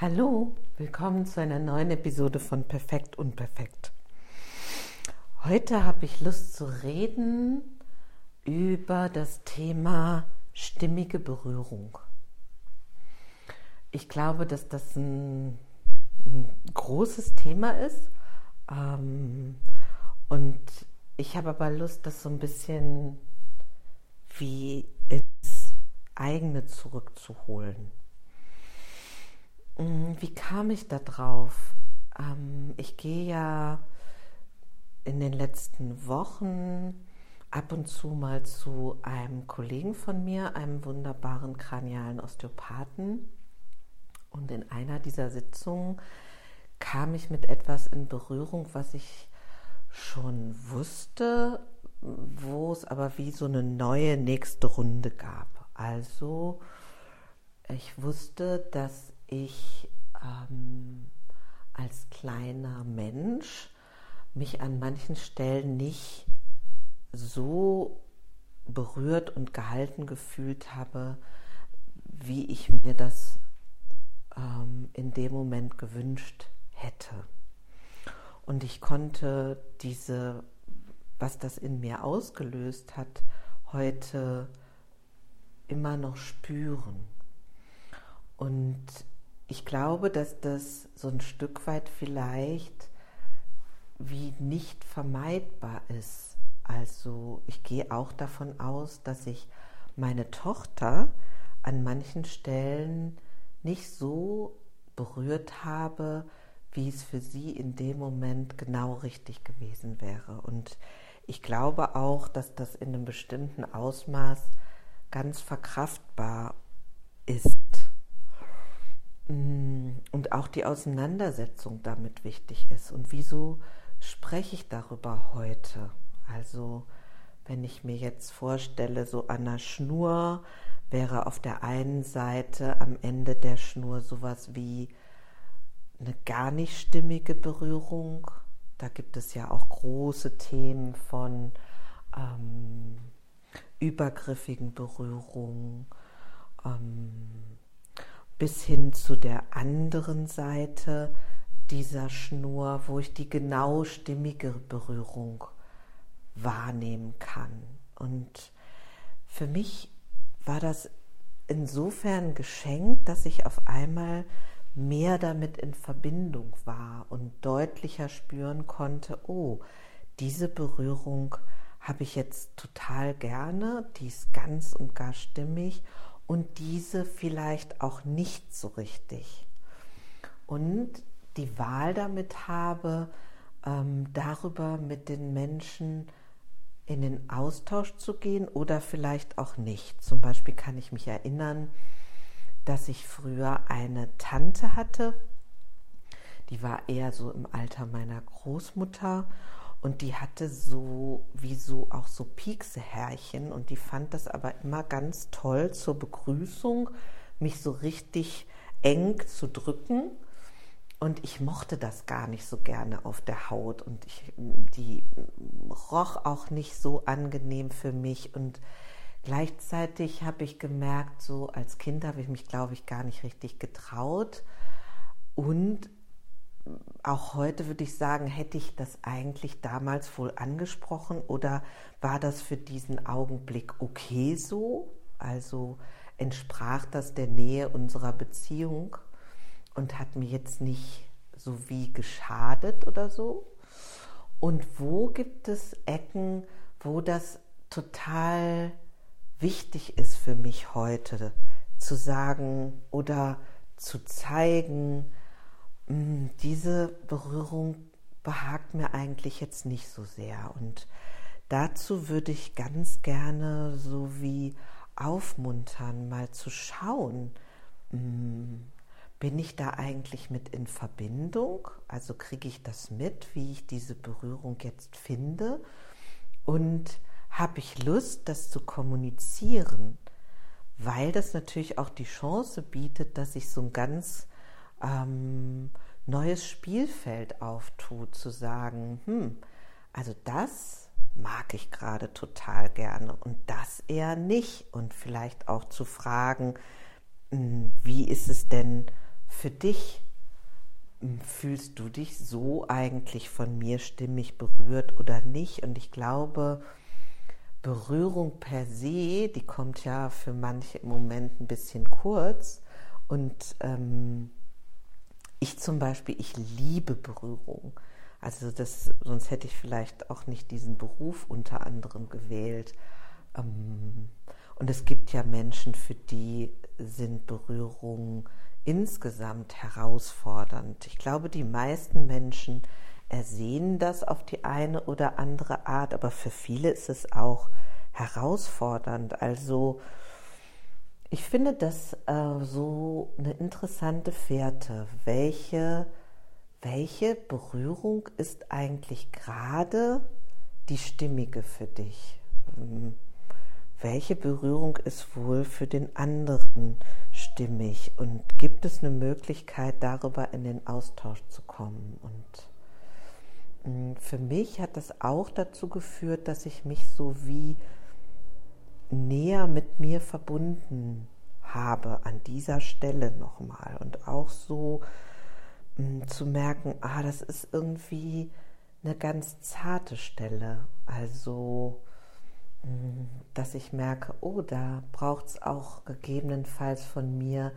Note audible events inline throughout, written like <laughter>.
Hallo, willkommen zu einer neuen Episode von Perfekt Unperfekt. Heute habe ich Lust zu reden über das Thema stimmige Berührung. Ich glaube, dass das ein, ein großes Thema ist ähm, und ich habe aber Lust, das so ein bisschen wie ins eigene zurückzuholen. Mm, wie kam ich da drauf? Ähm, ich gehe ja in den letzten Wochen ab und zu mal zu einem Kollegen von mir, einem wunderbaren kranialen Osteopathen. Und in einer dieser Sitzungen kam ich mit etwas in Berührung, was ich schon wusste, wo es aber wie so eine neue nächste Runde gab. Also ich wusste, dass ich ähm, als kleiner Mensch mich an manchen Stellen nicht so berührt und gehalten gefühlt habe, wie ich mir das ähm, in dem Moment gewünscht hätte. Und ich konnte diese, was das in mir ausgelöst hat, heute immer noch spüren. Und ich glaube, dass das so ein Stück weit vielleicht wie nicht vermeidbar ist. Also ich gehe auch davon aus, dass ich meine Tochter an manchen Stellen nicht so berührt habe, wie es für sie in dem Moment genau richtig gewesen wäre. Und ich glaube auch, dass das in einem bestimmten Ausmaß ganz verkraftbar ist. Mm, und auch die Auseinandersetzung damit wichtig ist. Und wieso spreche ich darüber heute? Also wenn ich mir jetzt vorstelle, so an einer Schnur wäre auf der einen Seite am Ende der Schnur sowas wie eine gar nicht stimmige Berührung. Da gibt es ja auch große Themen von ähm, übergriffigen Berührungen. Ähm, bis hin zu der anderen Seite dieser Schnur, wo ich die genau stimmige Berührung wahrnehmen kann. Und für mich war das insofern geschenkt, dass ich auf einmal mehr damit in Verbindung war und deutlicher spüren konnte, oh, diese Berührung habe ich jetzt total gerne, die ist ganz und gar stimmig und diese vielleicht auch nicht so richtig. Und die Wahl damit habe, ähm, darüber mit den Menschen in den Austausch zu gehen oder vielleicht auch nicht. Zum Beispiel kann ich mich erinnern, dass ich früher eine Tante hatte, die war eher so im Alter meiner Großmutter und die hatte so, wie so auch so Pieksehärchen. Und die fand das aber immer ganz toll zur Begrüßung, mich so richtig eng zu drücken. Und ich mochte das gar nicht so gerne auf der Haut. Und ich, die roch auch nicht so angenehm für mich. Und gleichzeitig habe ich gemerkt, so als Kind habe ich mich, glaube ich, gar nicht richtig getraut. Und auch heute würde ich sagen, hätte ich das eigentlich damals wohl angesprochen oder war das für diesen Augenblick okay so? Also entsprach das der Nähe unserer Beziehung und hat mir jetzt nicht so wie geschadet oder so? Und wo gibt es Ecken, wo das total wichtig ist für mich heute zu sagen oder zu zeigen, diese Berührung behagt mir eigentlich jetzt nicht so sehr. Und dazu würde ich ganz gerne so wie aufmuntern, mal zu schauen, hm, bin ich da eigentlich mit in Verbindung? Also kriege ich das mit, wie ich diese Berührung jetzt finde? Und habe ich Lust, das zu kommunizieren? Weil das natürlich auch die Chance bietet, dass ich so ein ganz ähm, neues Spielfeld auftut, zu sagen, hm, also das mag ich gerade total gerne und das eher nicht und vielleicht auch zu fragen, hm, wie ist es denn für dich, hm, fühlst du dich so eigentlich von mir stimmig berührt oder nicht? Und ich glaube, Berührung per se, die kommt ja für manche im Moment ein bisschen kurz. Und ähm, ich zum Beispiel, ich liebe Berührung. Also das, sonst hätte ich vielleicht auch nicht diesen Beruf unter anderem gewählt. Ähm, und es gibt ja Menschen, für die sind Berührungen insgesamt herausfordernd. Ich glaube, die meisten Menschen ersehen das auf die eine oder andere Art, aber für viele ist es auch herausfordernd. Also ich finde das äh, so eine interessante Fährte. Welche, welche Berührung ist eigentlich gerade die stimmige für dich? Ähm, welche Berührung ist wohl für den anderen stimmig? Und gibt es eine Möglichkeit, darüber in den Austausch zu kommen? Und mm, für mich hat das auch dazu geführt, dass ich mich so wie näher mit mir verbunden habe an dieser Stelle nochmal und auch so mh, mm, zu merken, ah, das ist irgendwie eine ganz zarte Stelle. Also, mh, mm, dass ich merke, oh, da braucht es auch gegebenenfalls von mir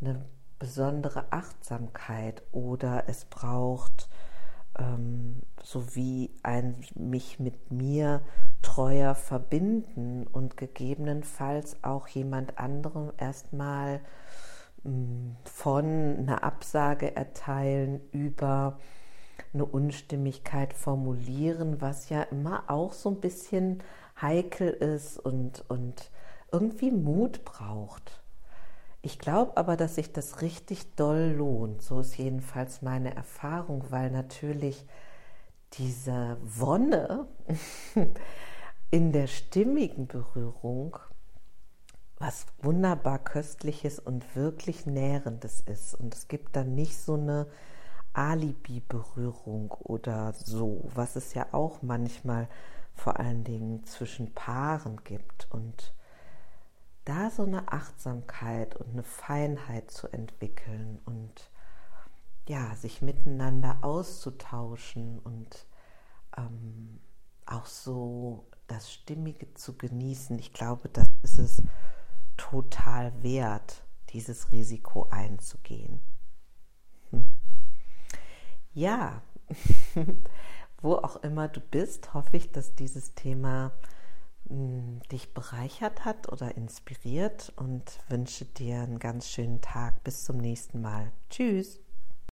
eine besondere Achtsamkeit oder es braucht ähm, sowie ein mich mit mir treuer verbinden und gegebenenfalls auch jemand anderem erstmal mm, von einer Absage erteilen über eine Unstimmigkeit formulieren, was ja immer auch so ein bisschen heikel ist und, und irgendwie Mut braucht. Ich glaube aber, dass sich das richtig doll lohnt. So ist jedenfalls meine Erfahrung, weil natürlich diese Wonne <laughs> in der stimmigen Berührung was wunderbar köstliches und wirklich nährendes ist. Und es gibt dann nicht so eine Alibi-Berührung oder so, was es ja auch manchmal vor allen Dingen zwischen Paaren gibt. Und da so eine Achtsamkeit und eine Feinheit zu entwickeln und ja, sich miteinander auszutauschen und ähm, auch so das Stimmige zu genießen. Ich glaube, das ist es total wert, dieses Risiko einzugehen. Hm. Ja, <laughs> wo auch immer du bist, hoffe ich, dass dieses Thema dich bereichert hat oder inspiriert und wünsche dir einen ganz schönen Tag. Bis zum nächsten Mal. Tschüss.